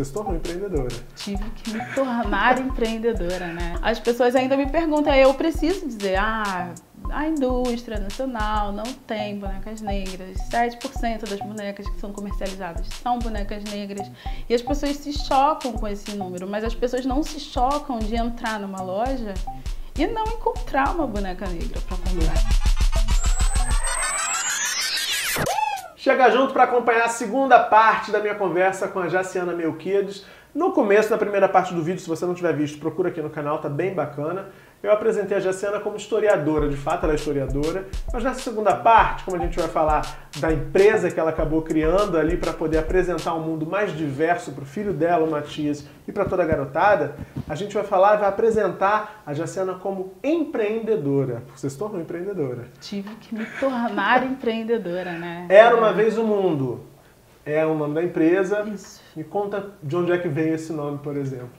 Você se tornou empreendedora. Tive que me tornar empreendedora, né? As pessoas ainda me perguntam, eu preciso dizer, ah, a indústria nacional não tem bonecas negras. 7% das bonecas que são comercializadas são bonecas negras. E as pessoas se chocam com esse número, mas as pessoas não se chocam de entrar numa loja e não encontrar uma boneca negra para comprar. Chega junto para acompanhar a segunda parte da minha conversa com a Jaciana Melquiades. No começo, na primeira parte do vídeo, se você não tiver visto, procura aqui no canal, tá bem bacana. Eu apresentei a Jaciana como historiadora, de fato ela é historiadora, mas nessa segunda parte, como a gente vai falar da empresa que ela acabou criando ali para poder apresentar um mundo mais diverso para o filho dela, o Matias, e para toda a garotada, a gente vai falar, vai apresentar a Jaciana como empreendedora. Você se tornou empreendedora. Tive que me tornar empreendedora, né? Era uma vez o mundo. É o nome da empresa. Isso. Me conta de onde é que veio esse nome, por exemplo.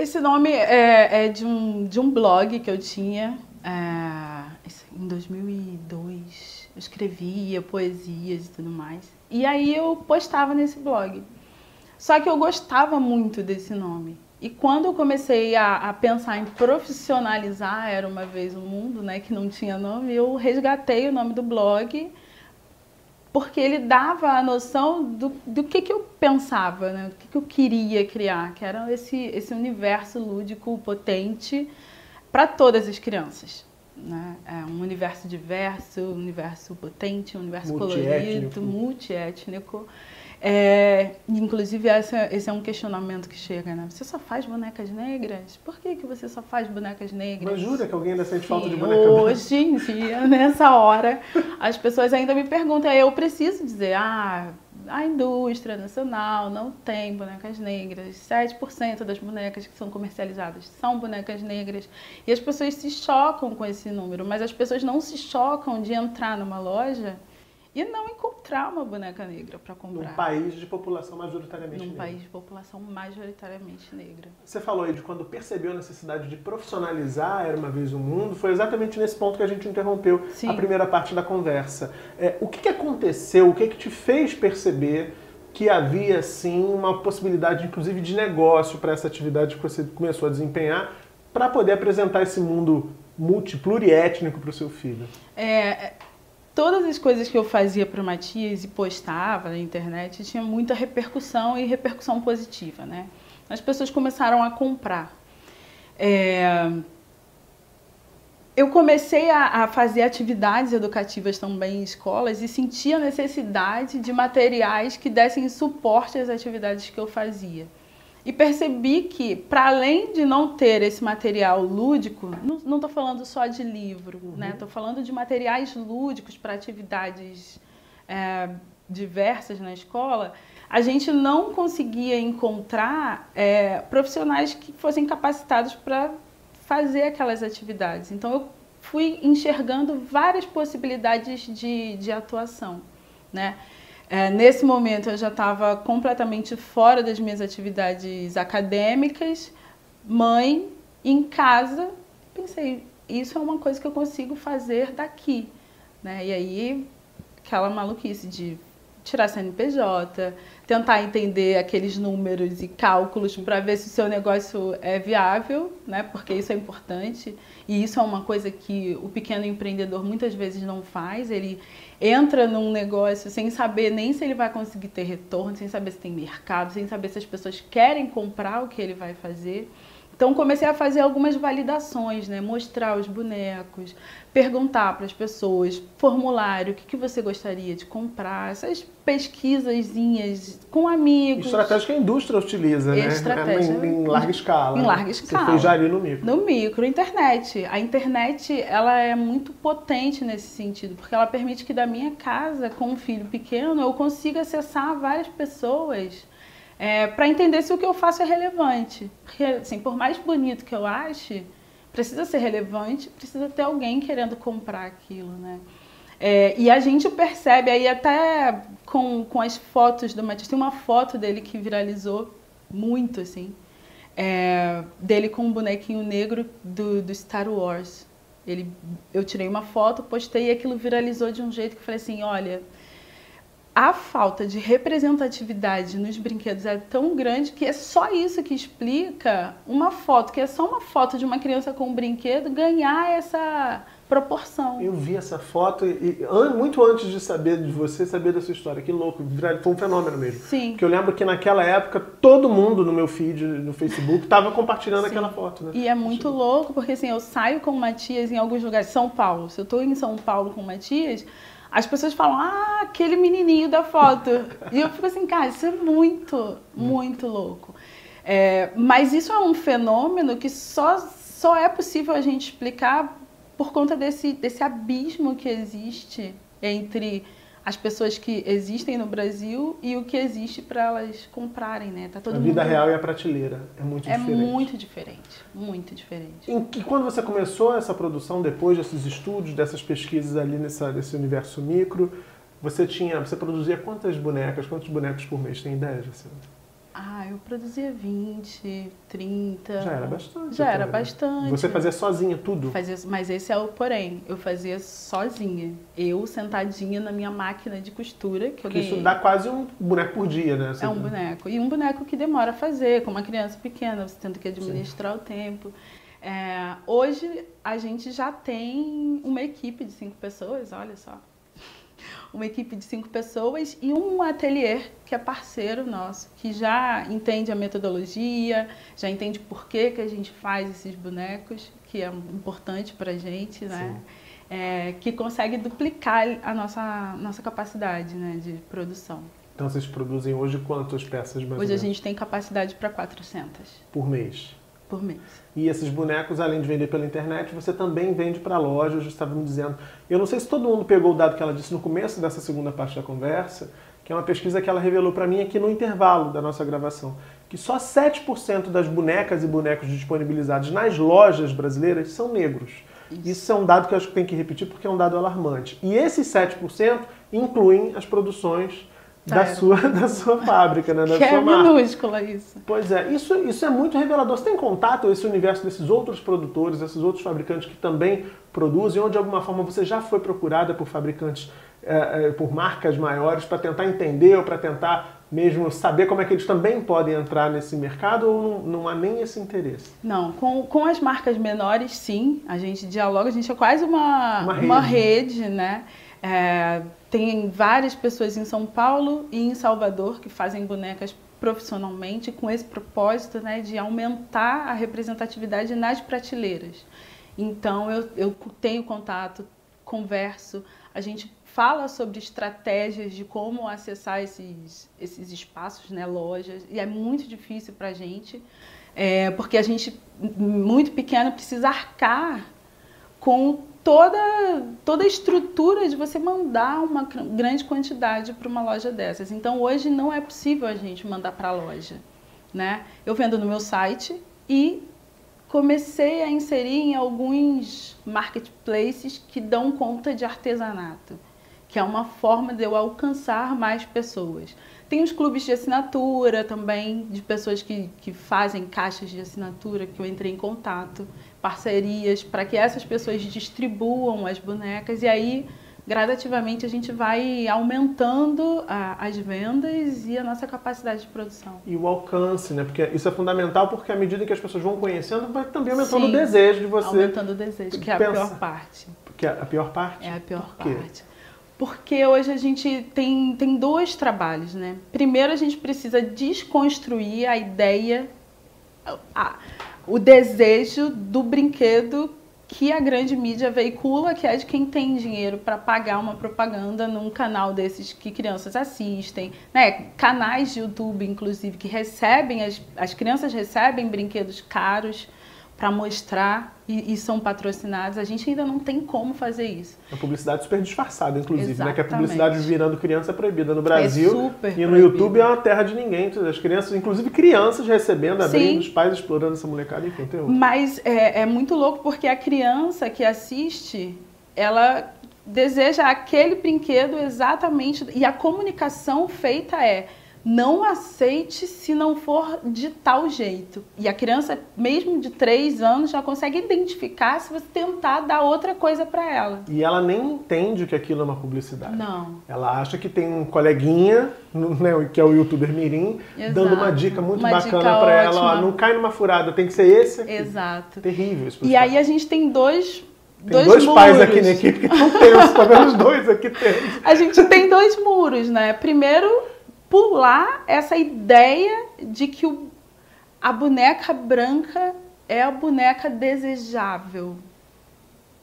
Esse nome é, é de, um, de um blog que eu tinha é, em 2002. Eu escrevia poesias e tudo mais. E aí eu postava nesse blog. Só que eu gostava muito desse nome. E quando eu comecei a, a, pensar em profissionalizar Era Uma Vez o Mundo, né, que não tinha nome, eu resgatei o nome do blog porque ele dava a noção do, do que, que eu pensava, né? do que, que eu queria criar, que era esse, esse universo lúdico potente para todas as crianças. Né? É um universo diverso, um universo potente, um universo colorido, multiétnico. É, inclusive, essa, esse é um questionamento que chega, né? Você só faz bonecas negras? Por que, que você só faz bonecas negras? Mas jura que alguém ainda sente falta de boneca negra? Hoje em dia, nessa hora, as pessoas ainda me perguntam, eu preciso dizer, ah, a indústria nacional não tem bonecas negras. 7% das bonecas que são comercializadas são bonecas negras. E as pessoas se chocam com esse número, mas as pessoas não se chocam de entrar numa loja e não encontrar uma boneca negra para comprar. Num país de população majoritariamente Num negra. país de população majoritariamente negra. Você falou aí de quando percebeu a necessidade de profissionalizar Era Uma Vez o Mundo, foi exatamente nesse ponto que a gente interrompeu Sim. a primeira parte da conversa. É, o que, que aconteceu, o que, que te fez perceber que havia, sim, uma possibilidade, inclusive, de negócio para essa atividade que você começou a desempenhar, para poder apresentar esse mundo multipluriétnico para o seu filho? É, todas as coisas que eu fazia para o Matias e postava na internet tinha muita repercussão e repercussão positiva, né? As pessoas começaram a comprar. É... Eu comecei a, a, fazer atividades educativas também em escolas e sentia a necessidade de materiais que dessem suporte às atividades que eu fazia. E percebi que, para além de não ter esse material lúdico, não estou falando só de livro, uhum. né? Estou falando de materiais lúdicos para atividades é, diversas na escola. A gente não conseguia encontrar é, profissionais que fossem capacitados para fazer aquelas atividades. Então, eu fui enxergando várias possibilidades de, de atuação, né? É, nesse momento eu já estava completamente fora das minhas atividades acadêmicas, mãe, em casa, pensei, isso é uma coisa que eu consigo fazer daqui. Né? E aí, aquela maluquice de tirar CNPJ, tentar entender aqueles números e cálculos para ver se o seu negócio é viável, né? Porque isso é importante e isso é uma coisa que o pequeno empreendedor muitas vezes não faz. Ele entra num negócio sem saber nem se ele vai conseguir ter retorno, sem saber se tem mercado, sem saber se as pessoas querem comprar o que ele vai fazer. Então comecei a fazer algumas validações, né? mostrar os bonecos, perguntar para as pessoas, formulário, o que, que você gostaria de comprar, essas pesquisazinhas com amigos. Estratégia que a indústria utiliza, né? Estratégia. Em, em larga escala. Em larga escala. Você fez já ali no micro. No micro, internet. A internet, ela é muito potente nesse sentido, porque ela permite que da minha casa, com um filho pequeno, eu consiga acessar várias pessoas é, para entender se o que eu faço é relevante. Porque, assim, por mais bonito que eu ache, precisa ser relevante, precisa ter alguém querendo comprar aquilo, né? É, e a gente percebe aí até com, com as fotos do Matias, tem uma foto dele que viralizou muito, assim, é, dele com um bonequinho negro do, do Star Wars. Ele, eu tirei uma foto, postei e aquilo viralizou de um jeito que eu falei assim, olha, a falta de representatividade nos brinquedos é tão grande que é só isso que explica uma foto, que é só uma foto de uma criança com um brinquedo ganhar essa proporção. Eu vi essa foto e, muito antes de saber de você, saber da sua história. Que louco, foi um fenômeno mesmo. Sim. Que eu lembro que naquela época todo mundo no meu feed no Facebook estava compartilhando Sim. aquela foto, né? E é muito louco porque assim, eu saio com o Matias em alguns lugares, São Paulo. Se eu estou em São Paulo com o Matias, as pessoas falam, ah, aquele menininho da foto. e eu fico assim, cara, isso é muito, muito louco. É, mas isso é um fenômeno que só, só é possível a gente explicar por conta desse, desse abismo que existe entre as pessoas que existem no Brasil e o que existe para elas comprarem, né? Tá todo a vida mundo... real e a prateleira é muito é diferente. É muito diferente, muito diferente. E quando você começou essa produção, depois desses estudos, dessas pesquisas ali nessa, nesse universo micro, você tinha, você produzia quantas bonecas, quantos bonecos por mês? Tem ideia, Jacinta? Ah, eu produzia 20, 30. Já era bastante. Já era bastante. Você fazia sozinha tudo? Fazia, mas esse é o porém. Eu fazia sozinha. Eu sentadinha na minha máquina de costura que eu Isso dá quase um boneco por dia, né? Você é um boneco. E um boneco que demora a fazer, com uma criança pequena, você tendo que administrar Sim. o tempo. É, hoje a gente já tem uma equipe de cinco pessoas, olha só uma equipe de cinco pessoas e um ateliê que é parceiro nosso, que já entende a metodologia, já entende por que, que a gente faz esses bonecos, que é importante para a gente, né? É, que consegue duplicar a nossa, nossa capacidade né, de produção. Então vocês produzem hoje quantas peças mais Hoje a gente tem capacidade para 400. Por mês? Por mês. E esses bonecos, além de vender pela internet, você também vende para lojas, estava me dizendo. Eu não sei se todo mundo pegou o dado que ela disse no começo dessa segunda parte da conversa, que é uma pesquisa que ela revelou para mim aqui no intervalo da nossa gravação, que só 7% das bonecas e bonecos disponibilizados nas lojas brasileiras são negros. Isso. Isso é um dado que eu acho que tem que repetir porque é um dado alarmante. E esses 7% incluem as produções da sua, da sua fábrica, né? Da que sua é marca. minúscula isso. Pois é, isso, isso é muito revelador. Você tem contato com esse universo desses outros produtores, desses outros fabricantes que também produzem, ou de alguma forma você já foi procurada por fabricantes, é, é, por marcas maiores, para tentar entender ou para tentar mesmo saber como é que eles também podem entrar nesse mercado ou não, não há nem esse interesse? Não, com, com as marcas menores, sim. A gente dialoga, a gente é quase uma, uma, rede. uma rede, né? É, tem várias pessoas em São Paulo e em Salvador que fazem bonecas profissionalmente com esse propósito né, de aumentar a representatividade nas prateleiras. Então eu, eu tenho contato, converso, a gente fala sobre estratégias de como acessar esses, esses espaços, né, lojas, e é muito difícil para a gente, é, porque a gente, muito pequeno, precisa arcar com toda, toda a estrutura de você mandar uma grande quantidade para uma loja dessas. Então hoje não é possível a gente mandar para a loja. Né? Eu vendo no meu site e comecei a inserir em alguns marketplaces que dão conta de artesanato, que é uma forma de eu alcançar mais pessoas. Tem os clubes de assinatura também, de pessoas que, que fazem caixas de assinatura, que eu entrei em contato parcerias para que essas pessoas distribuam as bonecas e aí gradativamente a gente vai aumentando a, as vendas e a nossa capacidade de produção. E o alcance, né? Porque isso é fundamental porque à medida que as pessoas vão conhecendo, vai também aumentando Sim, o desejo de você. Aumentando o desejo, que é a pior parte. Que é a pior parte? É a pior parte. Porque hoje a gente tem, tem dois trabalhos, né? Primeiro a gente precisa desconstruir a ideia. A, o desejo do brinquedo que a grande mídia veicula, que é de quem tem dinheiro para pagar uma propaganda num canal desses que crianças assistem, né? Canais de YouTube, inclusive, que recebem, as, as crianças recebem brinquedos caros para mostrar e, e, são patrocinados. A gente ainda não tem como fazer isso. A publicidade super disfarçada, inclusive, Exatamente. né? Que a publicidade virando criança é proibida no Brasil. É super e no YouTube é uma terra de ninguém. As crianças, inclusive crianças recebendo, abrindo, Sim. os pais explorando essa molecada, enfim, tem outro. Mas é, é muito louco porque a criança que assiste, ela deseja aquele brinquedo exatamente. E a comunicação feita é não aceite se não for de tal jeito. E a criança, mesmo de três anos, já consegue identificar se você tentar dar outra coisa para ela. E ela nem entende que aquilo é uma publicidade. Não. Ela acha que tem um coleguinha, né, que é o youtuber Mirim, Exato. dando uma dica muito uma bacana para ela. Ó, não cai numa furada, tem que ser esse aqui. Exato. Terrível isso. E aí a gente tem dois tem dois, dois pais aqui na equipe que estão tensos, pelo menos dois aqui tensos. A gente tem dois muros, né? Primeiro, pular essa ideia de que o, a boneca branca é a boneca desejável.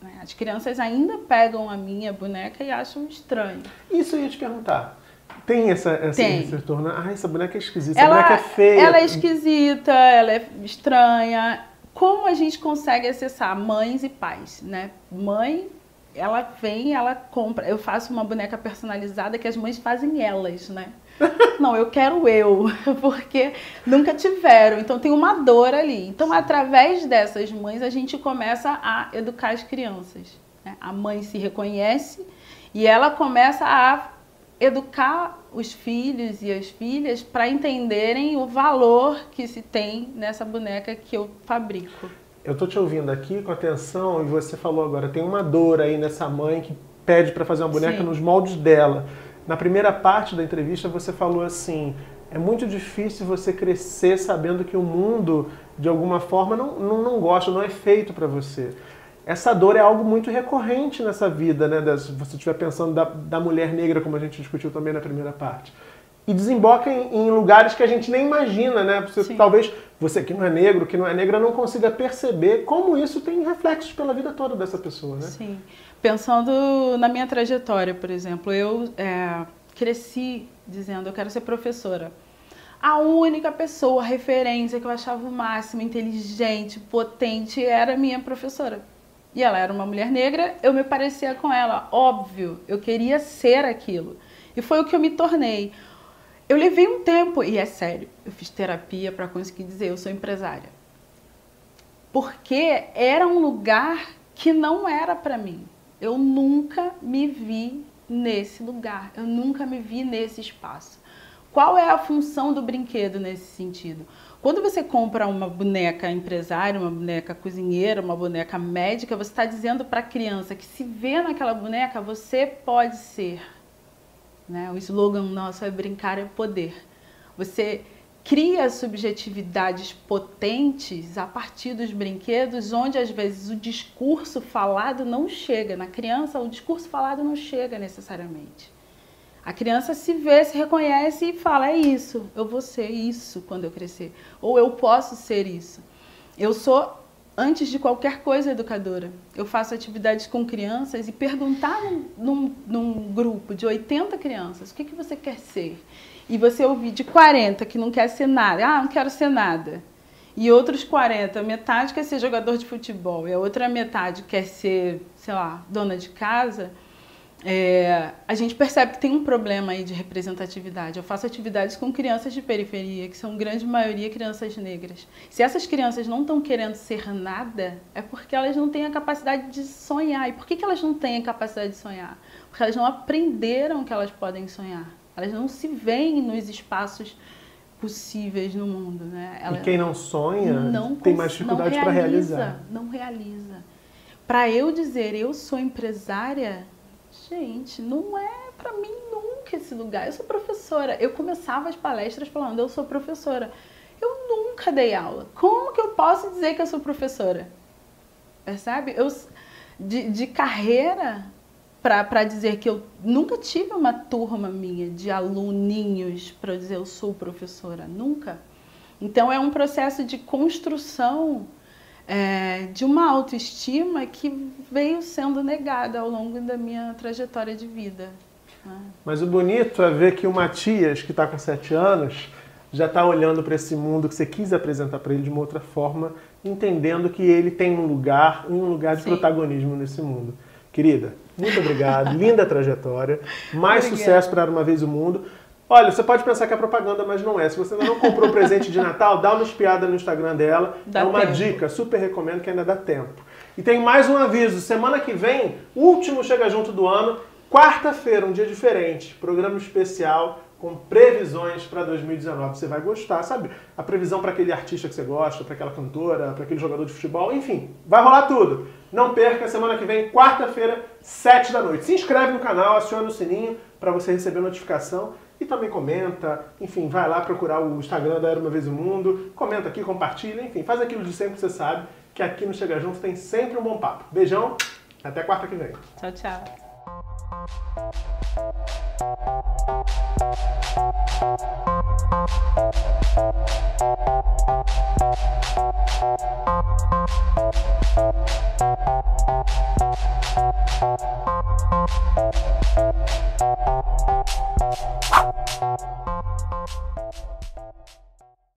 Né? As crianças ainda pegam a minha boneca e acham estranho. Isso eu ia te perguntar. Tem essa, essa Tem. retorno? Ah, essa boneca é esquisita, ela, essa boneca é feia. Ela é esquisita, ela é estranha. Como a gente consegue acessar mães e pais, né? Mãe ela vem, ela compra. Eu faço uma boneca personalizada que as mães fazem elas, né? Não, eu quero eu, porque nunca tiveram. Então tem uma dor ali. Então, através dessas mães, a gente começa a educar as crianças. Né? A mãe se reconhece e ela começa a educar os filhos e as filhas para entenderem o valor que se tem nessa boneca que eu fabrico. Eu tô te ouvindo aqui com atenção e você falou agora, tem uma dor aí nessa mãe que pede para fazer uma boneca Sim. nos moldes dela. Na primeira parte da entrevista você falou assim, é muito difícil você crescer sabendo que o mundo, de alguma forma, não, não, não gosta, não é feito para você. Essa dor é algo muito recorrente nessa vida, né? se você estiver pensando da, da mulher negra, como a gente discutiu também na primeira parte e desemboca em, em, lugares que a gente nem imagina, né? Você, talvez você que não é negro, que não é negra, não consiga perceber como isso tem reflexos pela vida toda dessa pessoa, né? Sim. Pensando na minha trajetória, por exemplo, eu é, cresci dizendo eu quero ser professora. A única pessoa, referência que eu achava o máximo, inteligente, potente, era minha professora. E ela era uma mulher negra, eu me parecia com ela, óbvio, eu queria ser aquilo. E foi o que eu me tornei. Eu levei um tempo, e é sério, eu fiz terapia para conseguir dizer eu sou empresária. Porque era um lugar que não era para mim. Eu nunca me vi nesse lugar, eu nunca me vi nesse espaço. Qual é a função do brinquedo nesse sentido? Quando você compra uma boneca empresária, uma boneca cozinheira, uma boneca médica, você está dizendo para a criança que se vê naquela boneca, você pode ser né? O slogan nosso é brincar é poder. Você cria subjetividades potentes a partir dos brinquedos, onde às vezes o discurso falado não chega. Na criança, o discurso falado não chega necessariamente. A criança se vê, se reconhece e fala: é isso, eu vou ser isso quando eu crescer. Ou eu posso ser isso. Eu sou antes de qualquer coisa educadora. Eu faço atividades com crianças e perguntar num, num grupo de 80 crianças o que, que você quer ser. E você ouvir de 40 que não quer ser nada, ah, não quero ser nada. E outros 40, metade quer ser jogador de futebol e a outra metade quer ser, sei lá, dona de casa é, a gente percebe que tem um problema aí de representatividade. Eu faço atividades com crianças de periferia, que são grande maioria crianças negras. Se essas crianças não estão querendo ser nada, é porque elas não têm a capacidade de sonhar. E por que, que elas não têm a capacidade de sonhar? Porque elas não aprenderam que elas podem sonhar. Elas não se veem nos espaços possíveis no mundo. Né? Ela, e quem não sonha não tem mais dificuldade para realizar. Não realiza. Para eu dizer eu sou empresária gente, não é para mim nunca esse lugar. Eu sou professora. Eu começava as palestras falando, eu sou professora. Eu nunca dei aula. Como que eu posso dizer que eu sou professora? Percebe? Eu, de, de carreira, para dizer que eu nunca tive uma turma minha de aluninhos para dizer eu sou professora. Nunca. Então é um processo de construção é, de uma autoestima que veio sendo negada ao longo da minha trajetória de vida. Né? Mas o bonito é ver que o Matias, que está com sete anos, já está olhando para esse mundo que você quis apresentar para ele de uma outra forma, entendendo que ele tem um lugar, um lugar de Sim. protagonismo nesse mundo. Querida, muito obrigado, linda trajetória, mais Obrigada. sucesso para Uma Vez o Mundo. Olha, você pode pensar que é propaganda, mas não é. Se você ainda não comprou presente de Natal, dá uma espiada no Instagram dela. Dá é uma tempo. dica, super recomendo que ainda dá tempo. E tem mais um aviso. Semana que vem, último Chega Junto do ano, quarta-feira, um dia diferente. Programa especial com previsões para 2019. Você vai gostar, sabe? A previsão para aquele artista que você gosta, para aquela cantora, para aquele jogador de futebol, enfim, vai rolar tudo. Não perca, semana que vem, quarta-feira, 7 da noite. Se inscreve no canal, aciona o sininho para você receber notificação e também comenta, enfim, vai lá procurar o Instagram da Era Uma Vez o Mundo, comenta aqui, compartilha, enfim, faz aquilo de sempre que você sabe, que aqui no Chega Junto tem sempre um bom papo. Beijão, até quarta que vem. Tchau, tchau.